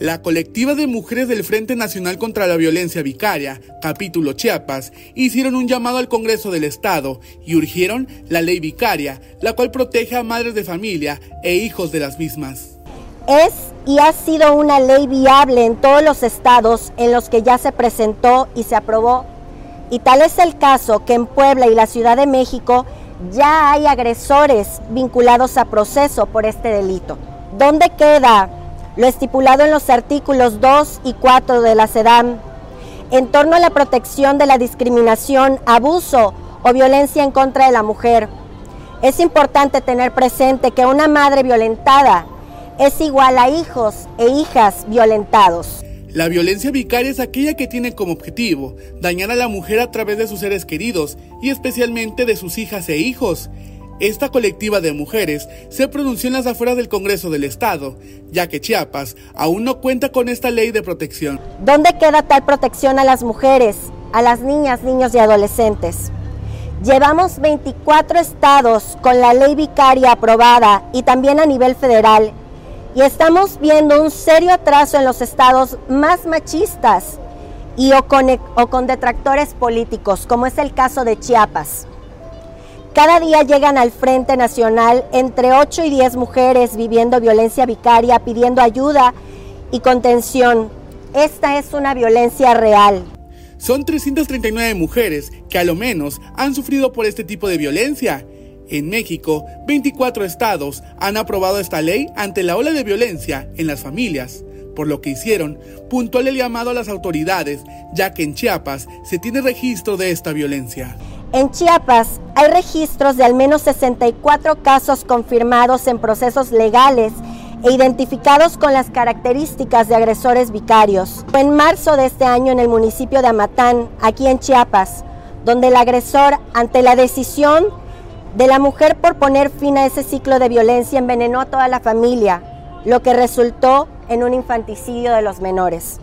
La colectiva de mujeres del Frente Nacional contra la Violencia Vicaria, capítulo Chiapas, hicieron un llamado al Congreso del Estado y urgieron la ley vicaria, la cual protege a madres de familia e hijos de las mismas. Es y ha sido una ley viable en todos los estados en los que ya se presentó y se aprobó. Y tal es el caso que en Puebla y la Ciudad de México ya hay agresores vinculados a proceso por este delito. ¿Dónde queda lo estipulado en los artículos 2 y 4 de la SEDAM en torno a la protección de la discriminación, abuso o violencia en contra de la mujer. Es importante tener presente que una madre violentada es igual a hijos e hijas violentados. La violencia vicaria es aquella que tiene como objetivo dañar a la mujer a través de sus seres queridos y especialmente de sus hijas e hijos. Esta colectiva de mujeres se pronunció en las afueras del Congreso del Estado, ya que Chiapas aún no cuenta con esta ley de protección. ¿Dónde queda tal protección a las mujeres, a las niñas, niños y adolescentes? Llevamos 24 estados con la ley vicaria aprobada y también a nivel federal. Y estamos viendo un serio atraso en los estados más machistas y o con, o con detractores políticos, como es el caso de Chiapas. Cada día llegan al Frente Nacional entre 8 y 10 mujeres viviendo violencia vicaria, pidiendo ayuda y contención. Esta es una violencia real. Son 339 mujeres que a lo menos han sufrido por este tipo de violencia. En México, 24 estados han aprobado esta ley ante la ola de violencia en las familias, por lo que hicieron puntual el llamado a las autoridades, ya que en Chiapas se tiene registro de esta violencia. En Chiapas hay registros de al menos 64 casos confirmados en procesos legales e identificados con las características de agresores vicarios. Fue en marzo de este año en el municipio de Amatán, aquí en Chiapas, donde el agresor, ante la decisión de la mujer por poner fin a ese ciclo de violencia, envenenó a toda la familia, lo que resultó en un infanticidio de los menores.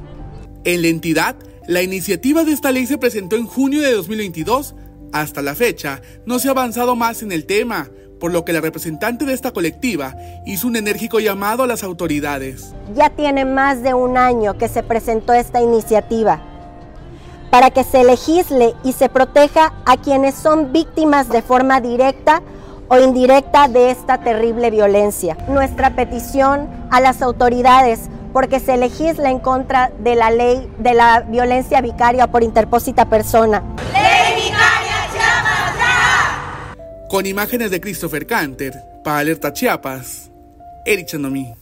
En la entidad, la iniciativa de esta ley se presentó en junio de 2022 hasta la fecha, no se ha avanzado más en el tema, por lo que la representante de esta colectiva hizo un enérgico llamado a las autoridades. Ya tiene más de un año que se presentó esta iniciativa para que se legisle y se proteja a quienes son víctimas de forma directa o indirecta de esta terrible violencia. Nuestra petición a las autoridades porque se legisla en contra de la ley de la violencia vicaria por interpósita persona. Con imágenes de Christopher Canter, para Alerta Chiapas, Eric Chandomí.